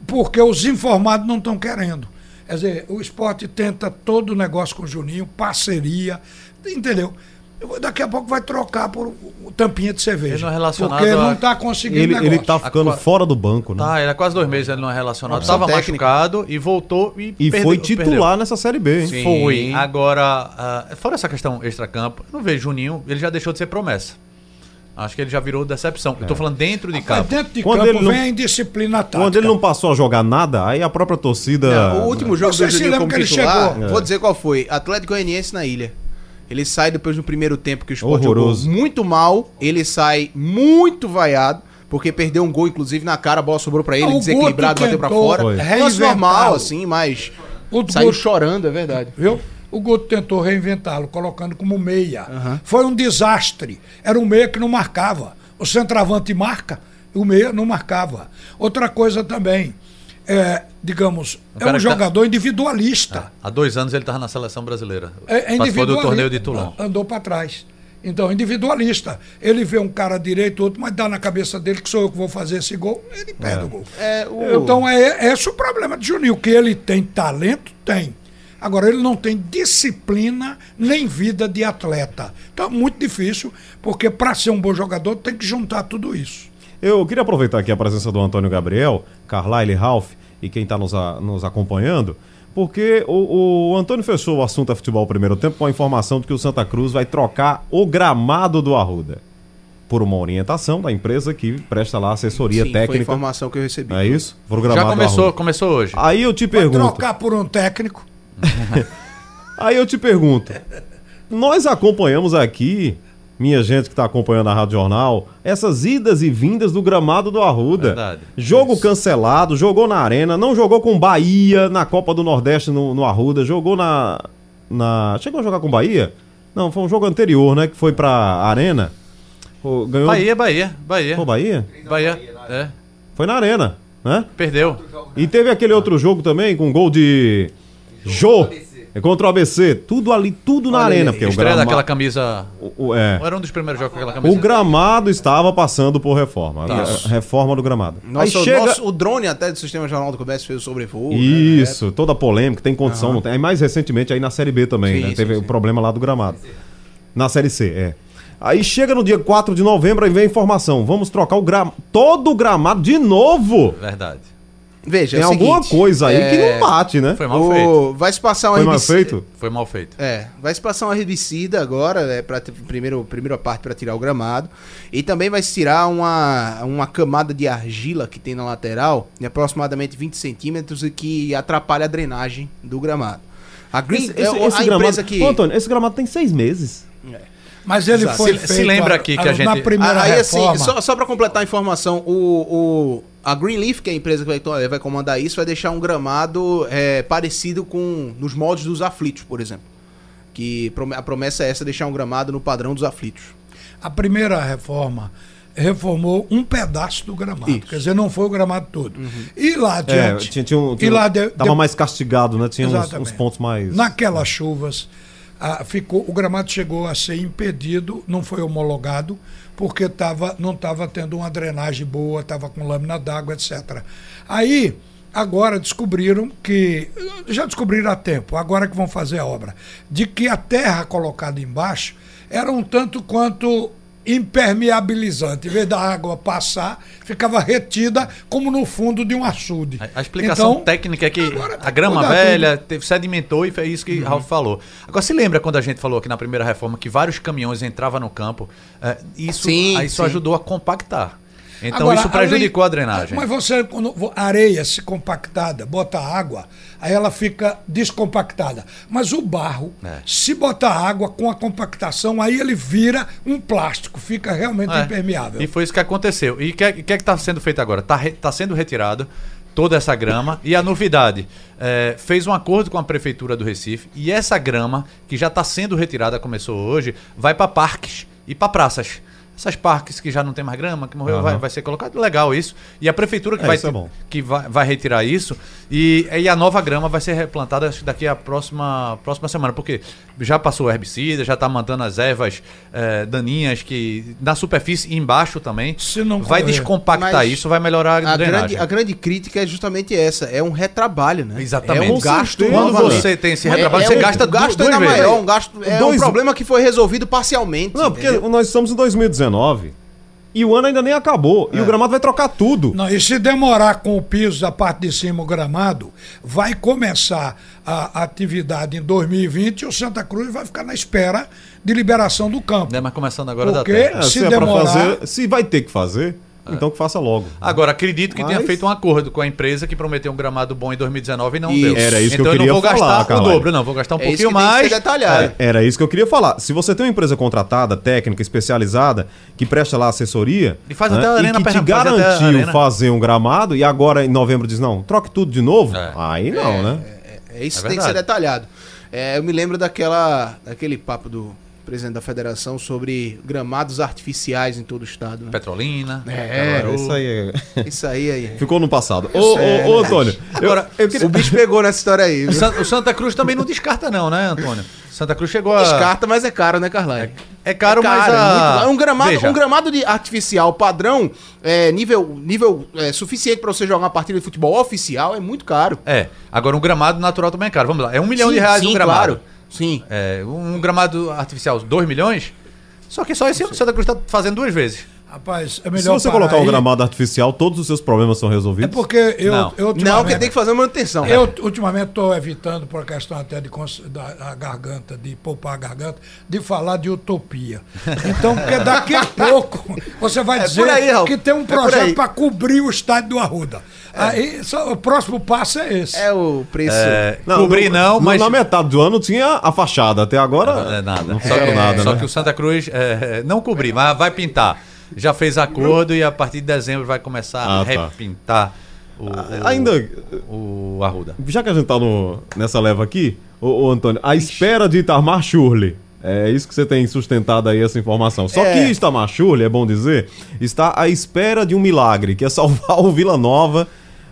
Porque os informados não estão querendo. Quer dizer, o esporte tenta todo o negócio com o Juninho, parceria, entendeu? Daqui a pouco vai trocar por tampinha de cerveja. Ele não é relacionado porque a- não está conseguindo Ele, negócio. ele tá ficando A- fora do banco, né? Tá, ele há quase dois meses ele não é relacionado. Opção Tava técnica. machucado e voltou e, E perdeu- foi titular perdeu. nessa Série B, hein? Sim. Foi. Agora, ah, fora essa questão extra-campo, eu não vejo Juninho, ele já deixou de ser promessa. Acho que ele já virou decepção. Eu tô falando dentro de Mas campo. dentro de Quando campo ele não- vem a indisciplina tática. Quando ele não passou a jogar nada, aí a própria torcida. Não, o último jogo Você do Juninho como que ele titular, chegou? vou dizer qual foi. Atlético Goianiense na ilha. Ele sai depois no primeiro tempo que o Sport Horroroso. jogou muito mal. Ele sai muito vaiado, porque perdeu um gol, inclusive, na cara. A bola sobrou pra ele, o desequilibrado, bateu pra tentou fora. Foi. Reinventá-lo. normal, assim, mas O saiu Guto- chorando, é verdade. Viu? O Guto tentou reinventá-lo, colocando como meia. Foi um desastre. Era um meia que não marcava. O centroavante marca, o meia não marcava. Outra coisa também, é, digamos, é um tá- jogador individualista. Há dois anos ele tava na seleção brasileira. É, é Participou do torneio de Toulon. Andou para trás. Então, individualista. Ele vê um cara direito, outro, mas dá na cabeça dele que sou eu que vou fazer esse gol, ele perde o gol. É, o... Então é esse o problema de Juninho, que ele tem talento, tem. Agora ele não tem disciplina nem vida de atleta. Então é muito difícil, porque para ser um bom jogador tem que juntar tudo isso. Eu queria aproveitar aqui a presença do Antônio Gabriel, Carlyle Ralph e quem está nos, a- nos acompanhando, porque o, o Antônio fechou o assunto a futebol primeiro tempo com a informação de que o Santa Cruz vai trocar o gramado do Arruda. Por uma orientação da empresa que presta lá assessoria Sim, foi a técnica. informação que eu recebi. É isso? Já começou, começou hoje. Aí eu te Vai pergunto. trocar por um técnico. Aí eu te pergunto. Nós acompanhamos aqui, minha gente que está acompanhando a Rádio Jornal, essas idas e vindas do gramado do Arruda. Verdade. Jogo cancelado, jogou na Arena, não jogou com Bahia na Copa do Nordeste no, no Arruda, jogou na, na. Chegou a jogar com Bahia? Não, foi um jogo anterior, né? Que foi pra Arena. Pô, Ganhou. Bahia, Bahia, Bahia. Foi Bahia? Bahia, é. Foi na Arena, né? Perdeu. E teve aquele outro jogo também com gol de. Jô! É contra o ABC. Tudo ali, tudo na Olha arena. Porque o, Estreia grama... daquela camisa. o, o- é. Era um dos primeiros jogos com aquela camisa. o gramado estava passando por reforma. Tá. A Reforma do gramado. Nossa, Aí chega. nosso- o drone até do Sistema Jornal do Comércio fez o sobrevoo. né? Isso, toda polêmica, tem condição, não tem. Aí mais recentemente aí na Série B também, Sim, né? sim, Teve sim. o problema lá do gramado. Na Série C, é. Aí chega no dia 4 de novembro e vem a informação. Vamos trocar o gram... todo o gramado de novo. Verdade. Veja, Tem é o alguma seguinte, coisa aí que é, não bate, né? Foi mal feito. o- Vai se passar um Foi mal herbicida- feito? Foi mal feito. É, vai se passar um herbicida agora, é, para primeiro primeira parte para tirar o gramado e também vai se tirar uma, uma camada de argila que tem na lateral, de aproximadamente 20 centímetros e que atrapalha a drenagem do gramado. A Green Esse, é esse- o- esse a gramado... empresa que Ô, Antônio, esse gramado tem seis meses. Mas ele Exato. foi Se- se feito lembra a- aqui que a na gente- primeira Aí, reforma. assim, só, só para completar a informação, o, o- a Greenleaf, que é a empresa que vai, vai comandar isso, vai deixar um gramado é, parecido com nos moldes dos aflitos, por exemplo. Que a promessa é essa, deixar um gramado no padrão dos aflitos. A primeira reforma reformou um pedaço do gramado. Isso. Quer dizer, não foi o gramado todo. E lá É, adiante. tinha, tinha um, e tinha, lá de- tava de- mais castigado, né? Tinha uns, uns pontos mais. Naquelas chuvas, ah, ficou, o gramado chegou a ser impedido, não foi homologado, porque tava, não estava tendo uma drenagem boa, estava com lâmina d'água, etc. Aí, agora descobriram que. Já descobriram há tempo, agora que vão fazer a obra, de que a terra colocada embaixo era um tanto quanto impermeabilizante. Em vez da água passar, ficava retida como no fundo de um açude. A, a explicação Então, técnica é que agora tem a grama velha teve, sedimentou e foi isso que Ralf falou. Agora, se lembra quando a gente falou aqui na primeira reforma que vários caminhões entravam no campo? É, isso, Sim, isso sim. ajudou a compactar. Então Agora, isso prejudicou além- a drenagem. Mas você, quando a areia se compactada, bota água, aí ela fica descompactada. Mas o barro, É. se botar água com a compactação, aí ele vira um plástico, fica realmente É. impermeável. E foi isso que aconteceu. E o que, é- que é que está sendo feito agora? Está sendo retirado toda essa grama. e a novidade, é, fez um acordo com a Prefeitura do Recife e essa grama, que já está sendo retirada, começou hoje, vai para parques e para praças. Essas parques que já não tem mais grama, que morreu, Aham. vai, vai ser colocado. Legal isso. E a prefeitura que, É, vai, é bom. que vai, vai retirar isso. E, e a nova grama vai ser replantada acho que daqui a próxima, próxima semana. Porque já passou o herbicida, já está matando as ervas eh, daninhas que na superfície e embaixo também. Se não vai correr. descompactar Mas isso, vai melhorar a, A drenagem. grande, a grande crítica é justamente essa, é um retrabalho, né? Exatamente. É um gasto Quando você tem esse É- retrabalho, é você um- gasta o gasto ainda vezes. maior, um gasto, é Dois- um problema que foi resolvido parcialmente. Não, porque entendeu? nós estamos em 2019 e o ano ainda nem acabou. É. E o gramado vai trocar tudo. Não, e se demorar com o piso da parte de cima, o gramado, vai começar a atividade em 2020 e o Santa Cruz vai ficar na espera de liberação do campo. Né, mas começando agora Porque- da terra. É, Se se, é demorar- fazer, se vai ter que fazer, então que faça logo. Agora, acredito que tenha Mas- feito um acordo com a empresa que prometeu um gramado bom em 2019 e não Isso. deu. Era isso que eu então queria não vou falar, gastar o Carlyle. dobro, não. Vou gastar um É isso pouquinho mais. detalhado. É. Era isso que eu queria falar. Se você tem uma empresa contratada, técnica, especializada, que presta lá assessoria E faz até a Arena e que te faz garantiu Arena. fazer um gramado e agora em novembro diz não, troque tudo de novo, É. aí não, né? É isso É que tem que ser detalhado. É, eu me lembro daquela, daquele papo do presidente da federação sobre gramados artificiais em todo o estado. né? Petrolina. É, Caruaru. Isso aí é- Isso aí, aí. ficou no passado. Ô, É, ô, ô, Antônio, Agora, eu, eu queria... O bicho pegou nessa história aí. O Viu? San- o Santa Cruz também não descarta, não, né, Antônio? Santa Cruz chegou a. Descarta, mas é caro, né, Carlyle? É caro, mas Cara, a... muito caro. um gramado, Veja, um gramado de artificial padrão, é, nível, nível é, suficiente pra você jogar uma partida de futebol oficial é muito caro. É, agora um gramado natural também é caro. Vamos lá, é um milhão Sim, de reais sim, um gramado. claro. Sim. É, um gramado artificial, 2 milhões? Só que só esse ano o Santa Cruz tá fazendo duas vezes. Rapaz, é Se melhor você parar colocar um aí. gramado artificial, todos os seus problemas são É resolvidos? porque eu, Não. eu Não, ultimamente, tem que fazer manutenção. eu ultimamente estou evitando, por questão até de cons- da a garganta, de poupar a garganta, de falar de utopia. Então, porque daqui a pouco você vai É dizer por aí, que tem um É projeto para cobrir o estádio do Arruda. Aí, só- o próximo passo é esse. É o preço. É, cobrir no- não, no- mas. Na metade do ano tinha a fachada, até agora É nada. não que, nada, só né? que o Santa Cruz é, não cobrir, mas vai pintar. Já fez acordo e a partir de dezembro vai começar a Ah, tá. repintar o, o, Ainda, o Arruda. já que a gente tá no- nessa leva aqui, ô, ô, Antônio, a espera de Itamar Schurli, é isso que você tem sustentado aí essa informação. Só É. que Itamar Schurli, é bom dizer, está à espera de um milagre, que é salvar o Vila Nova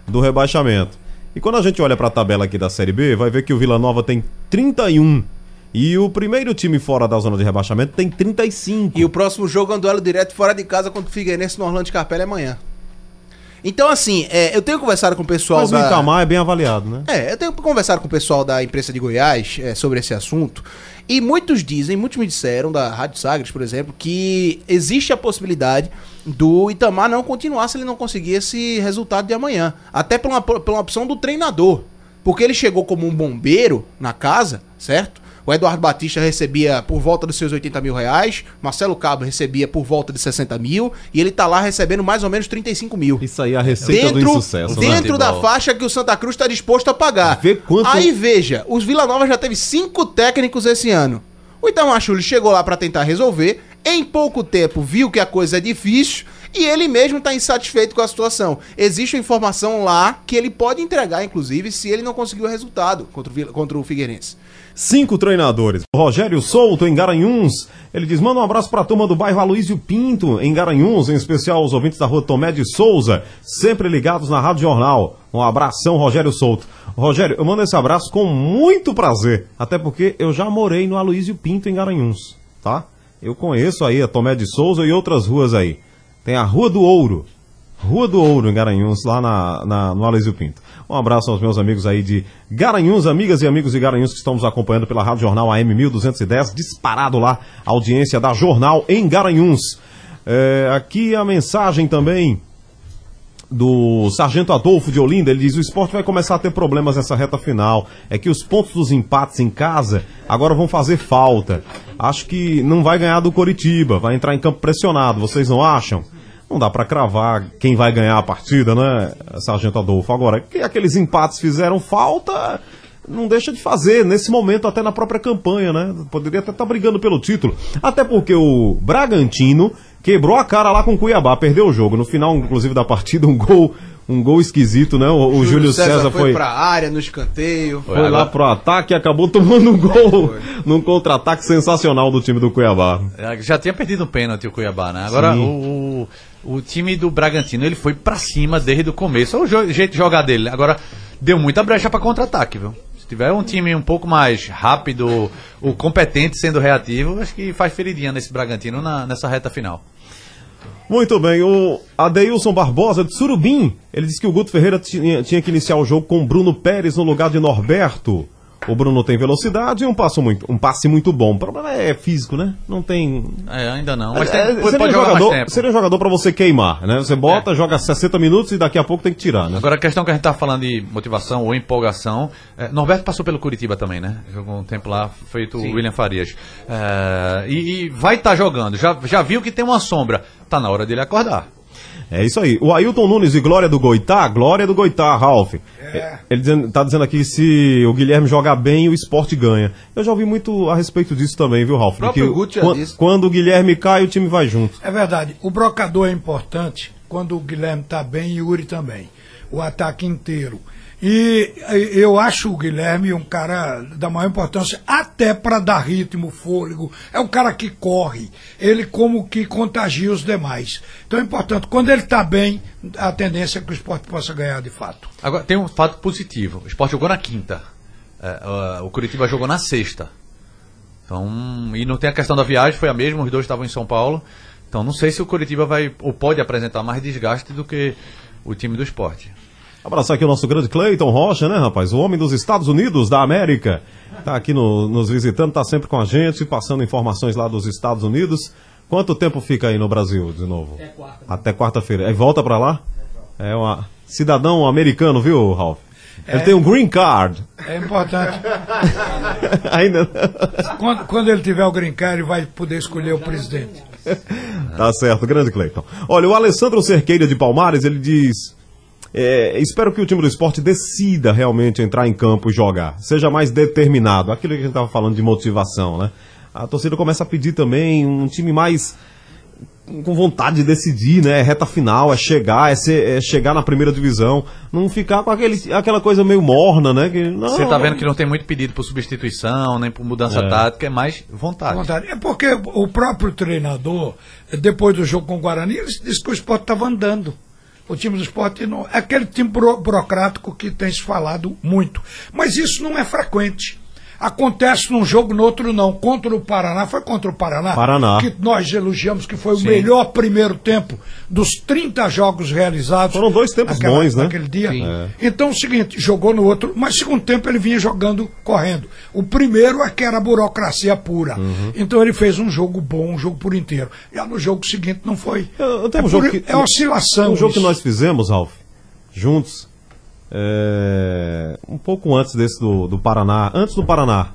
do rebaixamento. E quando a gente olha pra tabela aqui da Série B, vai ver que o Vila Nova tem 31 e o primeiro time fora da zona de rebaixamento tem 35. E o próximo jogo é um duelo direto fora de casa contra o Figueirense no Orlando de Carpela amanhã. Então, assim, é, eu tenho conversado com o pessoal Mas o. Itamar é bem avaliado, né? É, eu tenho conversado com o pessoal da imprensa de Goiás é, sobre esse assunto. E muitos dizem, muitos me disseram, da Rádio Sagres, por exemplo, que existe a possibilidade do Itamar não continuar se ele não conseguir esse resultado de amanhã. Até por uma opção do treinador. Porque ele chegou como um bombeiro na casa, certo? O Eduardo Batista recebia por volta dos seus 80 mil reais, Marcelo Cabo recebia por volta de 60 mil, e ele tá lá recebendo mais ou menos 35 mil Isso aí é a receita do dentro, insucesso, né? dentro da Futebol. faixa que o Santa Cruz está disposto a pagar. Vê quanto- Aí veja, os Vila Nova já teve cinco técnicos esse ano. O Itamar Chuli chegou lá para tentar resolver, em pouco tempo viu que a coisa é difícil E ele mesmo está insatisfeito com a situação. Existe uma informação lá que ele pode entregar, inclusive, se ele não conseguiu o resultado contra o, contra o Figueirense. Cinco treinadores. Rogério Souto, em Garanhuns. Ele diz: manda um abraço pra turma do bairro Aloysio Pinto, em Garanhuns, em especial os ouvintes da rua Tomé de Souza, sempre ligados na Rádio Jornal. Um abração, Rogério Souto. Rogério, eu mando esse abraço com muito prazer, até porque eu já morei no Aloysio Pinto, em Garanhuns, tá? Eu conheço aí a Tomé de Souza e outras ruas aí. Tem a Rua do Ouro, Rua do Ouro, em Garanhuns, lá na, na- no Aloysio Pinto. Um abraço aos meus amigos aí de Garanhuns, amigas e amigos de Garanhuns que estão nos acompanhando pela Rádio Jornal AM 1210, disparado lá, audiência da Jornal em Garanhuns. É, aqui a mensagem também do Sargento Adolfo de Olinda, ele diz: o esporte vai começar a ter problemas nessa reta final. É que os pontos dos empates em casa agora vão fazer falta. Acho que não vai ganhar do Coritiba, vai entrar em campo pressionado, vocês não acham? Não dá pra cravar quem vai ganhar a partida, né, Sargento Adolfo? Agora, que aqueles empates fizeram falta, não deixa de fazer, nesse momento, até na própria campanha, né? Poderia até estar brigando pelo título. Até porque o Bragantino quebrou a cara lá com o Cuiabá, perdeu o jogo. No final, inclusive, da partida, um gol, um gol esquisito, né? O, o Júlio César, foi, pra área, no escanteio. foi lá pro ataque e acabou tomando um gol num contra-ataque sensacional do time do Cuiabá. É, Já tinha perdido um pênalti o Cuiabá, né? Agora o, o, o time do Bragantino ele foi pra cima desde o começo. É o jeito de jogar dele. Agora deu muita brecha pra contra-ataque, viu? Se tiver um time um pouco mais rápido, o competente sendo reativo, acho que faz feridinha nesse Bragantino na- nessa reta final. Muito bem, o Adeilson Barbosa de Surubim, ele disse que o Guto Ferreira tinha, tinha que iniciar o jogo com Bruno Pérez no lugar de Norberto. O Bruno tem velocidade e um, passo muito, um passe muito bom. O problema é físico, né? Não tem. É, ainda não. Mas É, tem, pode, seria, um jogar jogador, mais tempo. seria um jogador pra você queimar, né? Você bota, É. joga 60 minutos e daqui a pouco tem que tirar, né? Agora a questão que a gente tá falando de motivação ou empolgação, é, Norberto passou pelo Curitiba também, né? Jogou um tempo lá, feito o William Farias. É, e, e vai estar jogando, já, já viu que tem uma sombra, tá na hora dele acordar. É isso aí. O Ailton Nunes de Glória do Goitá, Glória do Goitá, Ralf. Ele dizendo, tá dizendo aqui se o Guilherme jogar bem, o esporte ganha. Eu já ouvi muito a respeito disso também, viu, Ralf? próprio Que Guto já quan- disse. quando o Guilherme cai, o time vai junto. É verdade. O brocador é importante quando o Guilherme está bem e o Yuri também. O ataque inteiro. E eu acho o Guilherme um cara da maior importância, até para dar ritmo, fôlego. É um cara que corre. Ele como que contagia os demais. Então é importante. Quando ele está bem, a tendência é que o esporte possa ganhar de fato. Agora tem um fato positivo, o Sport jogou na quinta, É, o Curitiba jogou na sexta. Então, e não tem a questão da viagem, foi a mesma, os dois estavam em São Paulo. Então não sei se o Curitiba vai ou pode apresentar mais desgaste do que o time do esporte. Abraçar aqui o nosso grande Cleiton Rocha, né, rapaz? O homem dos Estados Unidos da América. Tá aqui no- nos visitando, tá sempre com a gente, passando informações lá dos Estados Unidos. Quanto tempo fica aí no Brasil de novo? Até quarta. Até quarta-feira. Aí volta pra lá? É um cidadão americano, viu, Ralf? Ele tem um green card. É importante. Ainda. quando, quando ele tiver o green card, ele vai poder escolher o presidente. Tá certo, grande Cleiton. Olha, o Alessandro Cerqueira de Palmares, ele diz. É, espero que o time do esporte decida realmente entrar em campo e jogar. Seja mais determinado. Aquilo que a gente estava falando de motivação, né? A torcida começa a pedir também um time mais com vontade de decidir, né? É reta final, é chegar, é, ser- é chegar na primeira divisão. Não ficar com aquele, aquela coisa meio morna, né? Que, não, Você tá vendo que não tem muito pedido por substituição, nem por mudança É. tática, é mais vontade. vontade. É porque o próprio treinador, depois do jogo com o Guarani, ele disse que o esporte estava andando. O time do esporte não. É aquele time buro- burocrático que tem se falado muito. Mas isso não é frequente. Acontece num jogo, no outro não. Contra o Paraná, foi contra o Paraná. Paraná. Que nós elogiamos que foi o Sim. melhor primeiro tempo dos 30 jogos realizados. Foram dois tempos naquela- bons, né? Naquele dia. É. Então, é o seguinte, jogou no outro, mas segundo tempo ele vinha jogando, correndo. O primeiro é que era burocracia pura. Uhum. Então ele fez um jogo bom, um jogo por inteiro. Já no jogo seguinte não foi. Eu, eu é, um por- que, é oscilação. Um jogo que nós fizemos, Ralf, juntos, é, um pouco antes desse do, do Paraná, antes do Paraná.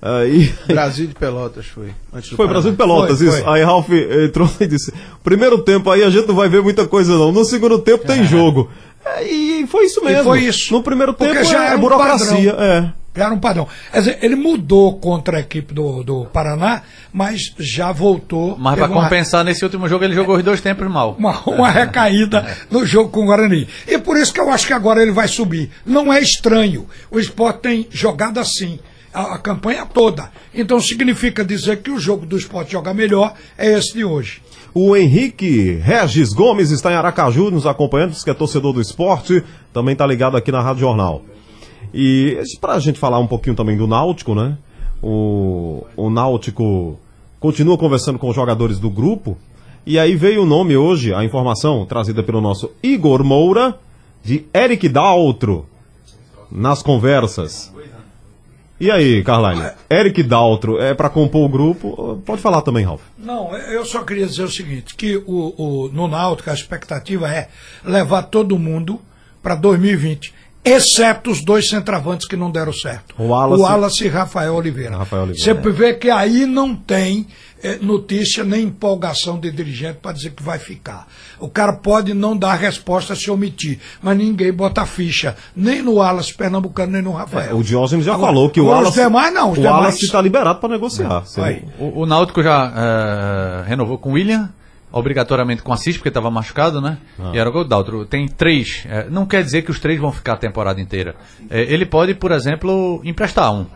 Aí, Brasil de Pelotas foi. Antes do foi Paraná. Brasil de Pelotas, Foi, isso. foi. Aí Ralf entrou e disse: primeiro tempo aí a gente não vai ver muita coisa não, no segundo tempo tem jogo. É, e foi isso mesmo. foi isso. No primeiro Porque tempo já é, era um burocracia. padrão. É. Era um padrão. Quer dizer, ele mudou contra a equipe do, do Paraná, mas já voltou. Mas para teve uma- compensar, nesse último jogo ele jogou os dois tempos mal. uma, uma recaída no jogo com o Guarani. E por isso que eu acho que agora ele vai subir. Não é estranho. O esporte tem jogado assim. A, a campanha toda. Então significa dizer que o jogo do esporte jogar melhor é esse de hoje. O Henrique Regis Gomes está em Aracaju nos acompanhando, que é torcedor do esporte, também está ligado aqui na Rádio Jornal. E para a gente falar um pouquinho também do Náutico, né? O, o Náutico continua conversando com os jogadores do grupo. E aí veio o nome hoje, a informação trazida pelo nosso Igor Moura, de Eric Daltro, nas conversas. E aí, Carline? Eric Daltro é para compor o grupo? Pode falar também, Ralf. Não, eu só queria dizer o seguinte, que o, o, no Náutico a expectativa é levar todo mundo para 2020, exceto os dois centravantes que não deram certo. O Wallace- e Rafael Oliveira. Rafael Oliveira. Você vê que aí não tem notícia nem empolgação de dirigente para dizer que vai ficar. O cara pode não dar resposta se omitir, mas ninguém bota ficha, nem no Wallace Pernambucano, nem no Rafael. O Diógenes já Agora, falou que o Wallace, Os demais não, os o demais... Wallace está liberado para negociar. O, o Náutico já eh, renovou com o William, obrigatoriamente com o Assis, porque estava machucado, né? E era o Daltro. Tem três. eh, não quer dizer que os três vão ficar a temporada inteira. Eh, ele pode, por exemplo, emprestar um.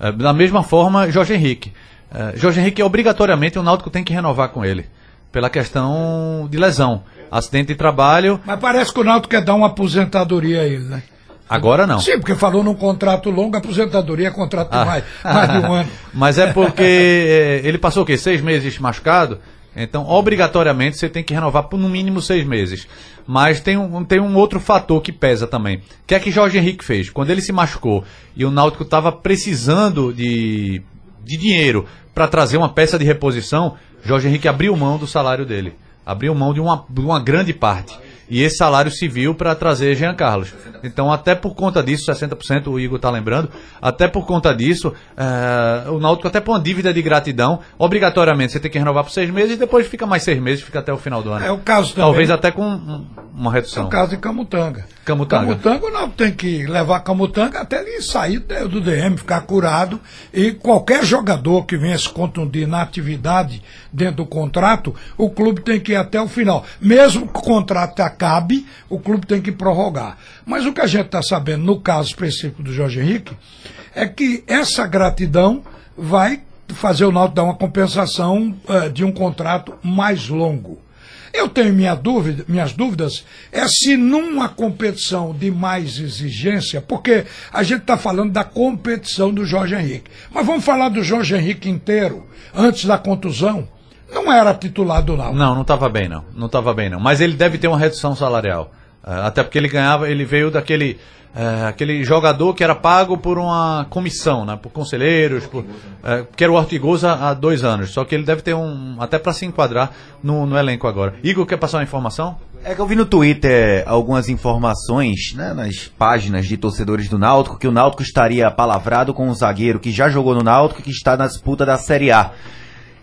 Eh, da mesma forma, Jorge Henrique. Eh, Jorge Henrique, obrigatoriamente, o Náutico tem que renovar com ele. Pela questão de lesão. Acidente de trabalho, Mas parece que o Náutico quer dar uma aposentadoria a ele, né? agora não. Sim, porque falou num contrato longo, aposentadoria é contrato de mais, mais de um ano. Mas é porque eh, ele passou o quê? Seis meses machucado? Então, obrigatoriamente, você tem que renovar por no mínimo seis meses. Mas tem um, tem um outro fator que pesa também. O que é que Jorge Henrique fez? Quando ele se machucou e o Náutico estava precisando de, de dinheiro para trazer uma peça de reposição, Jorge Henrique abriu mão do salário dele. Abriu mão de uma, de uma grande parte. E esse salário viu para trazer Jean Carlos. Então, até por conta disso, 60% o Igor está lembrando, até por conta disso, eh, o Náutico até por uma dívida de gratidão, obrigatoriamente você tem que renovar por seis meses e depois fica mais seis meses, fica até o final do ano. É o caso também. Talvez até com um- uma É redução. o caso de Camutanga. Camutanga. Camutanga, não tem que levar Camutanga até ele sair do DM, ficar curado. E qualquer jogador que venha se contundir na atividade dentro do contrato, o clube tem que ir até o final. Mesmo que o contrato acabe, o clube tem que prorrogar. Mas o que a gente está sabendo, no caso específico do Jorge Henrique, é que essa gratidão vai fazer o Náutico dar uma compensação eh, de um contrato mais longo. Eu tenho minha dúvida, minhas dúvidas é se numa competição de mais exigência, porque a gente está falando da competição do Jorge Henrique. Mas vamos falar do Jorge Henrique inteiro, antes da contusão. Não era titular do Náutico. Não, não estava bem não. Não estava bem não. Mas ele deve ter uma redução salarial. Eh, até porque ele ganhava, ele veio daquele eh, aquele jogador que era pago por uma comissão, né? Por conselheiros, por, eh, que era o Ortigosa há dois anos. Só que ele deve ter um até para se enquadrar no, no elenco agora. Igor quer passar uma informação? É que eu vi no Twitter algumas informações, né, nas páginas de torcedores do Náutico, que o Náutico estaria palavrado com um zagueiro que já jogou no Náutico e que está na disputa da Série A.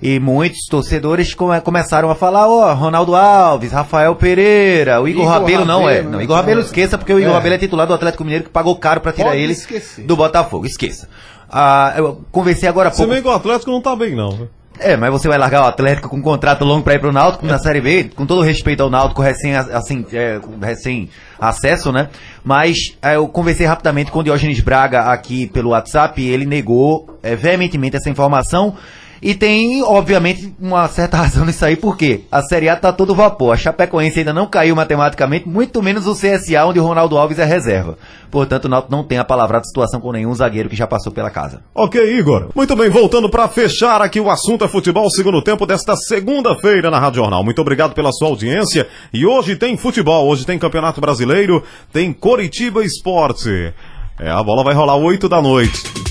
E muitos torcedores come- começaram a falar, ó, Ronaldo Alves, Rafael Pereira, o Igor, Igor Rabelo não é. Não? Igor Rabelo esqueça, porque o Igor É. Rabelo é titular do Atlético Mineiro que pagou caro pra tirar Pode ele esquecer. do Botafogo. Esqueça. Ah, eu conversei agora há Se pouco. bem que o Atlético não tá bem, não. né? É, mas você vai largar o Atlético com um contrato longo pra ir pro Náutico na Série B, com todo respeito ao Náutico recém, assim, é, com recém acesso, né? Mas é, eu conversei rapidamente com o Diógenes Braga aqui pelo WhatsApp e ele negou é, veementemente essa informação. E tem, obviamente, uma certa razão nisso aí, porque a Série A tá todo vapor. A Chapecoense ainda não caiu matematicamente, muito menos o CSA, onde o Ronaldo Alves é reserva. Portanto, o Náutico não tem a palavra de situação com nenhum zagueiro que já passou pela casa. Ok, Igor. Muito bem, voltando para fechar aqui o assunto é futebol, segundo tempo desta segunda-feira na Rádio Jornal. Muito obrigado pela sua audiência. E hoje tem futebol, hoje tem Campeonato Brasileiro, tem Coritiba Esporte. É, a bola vai rolar 8 da noite.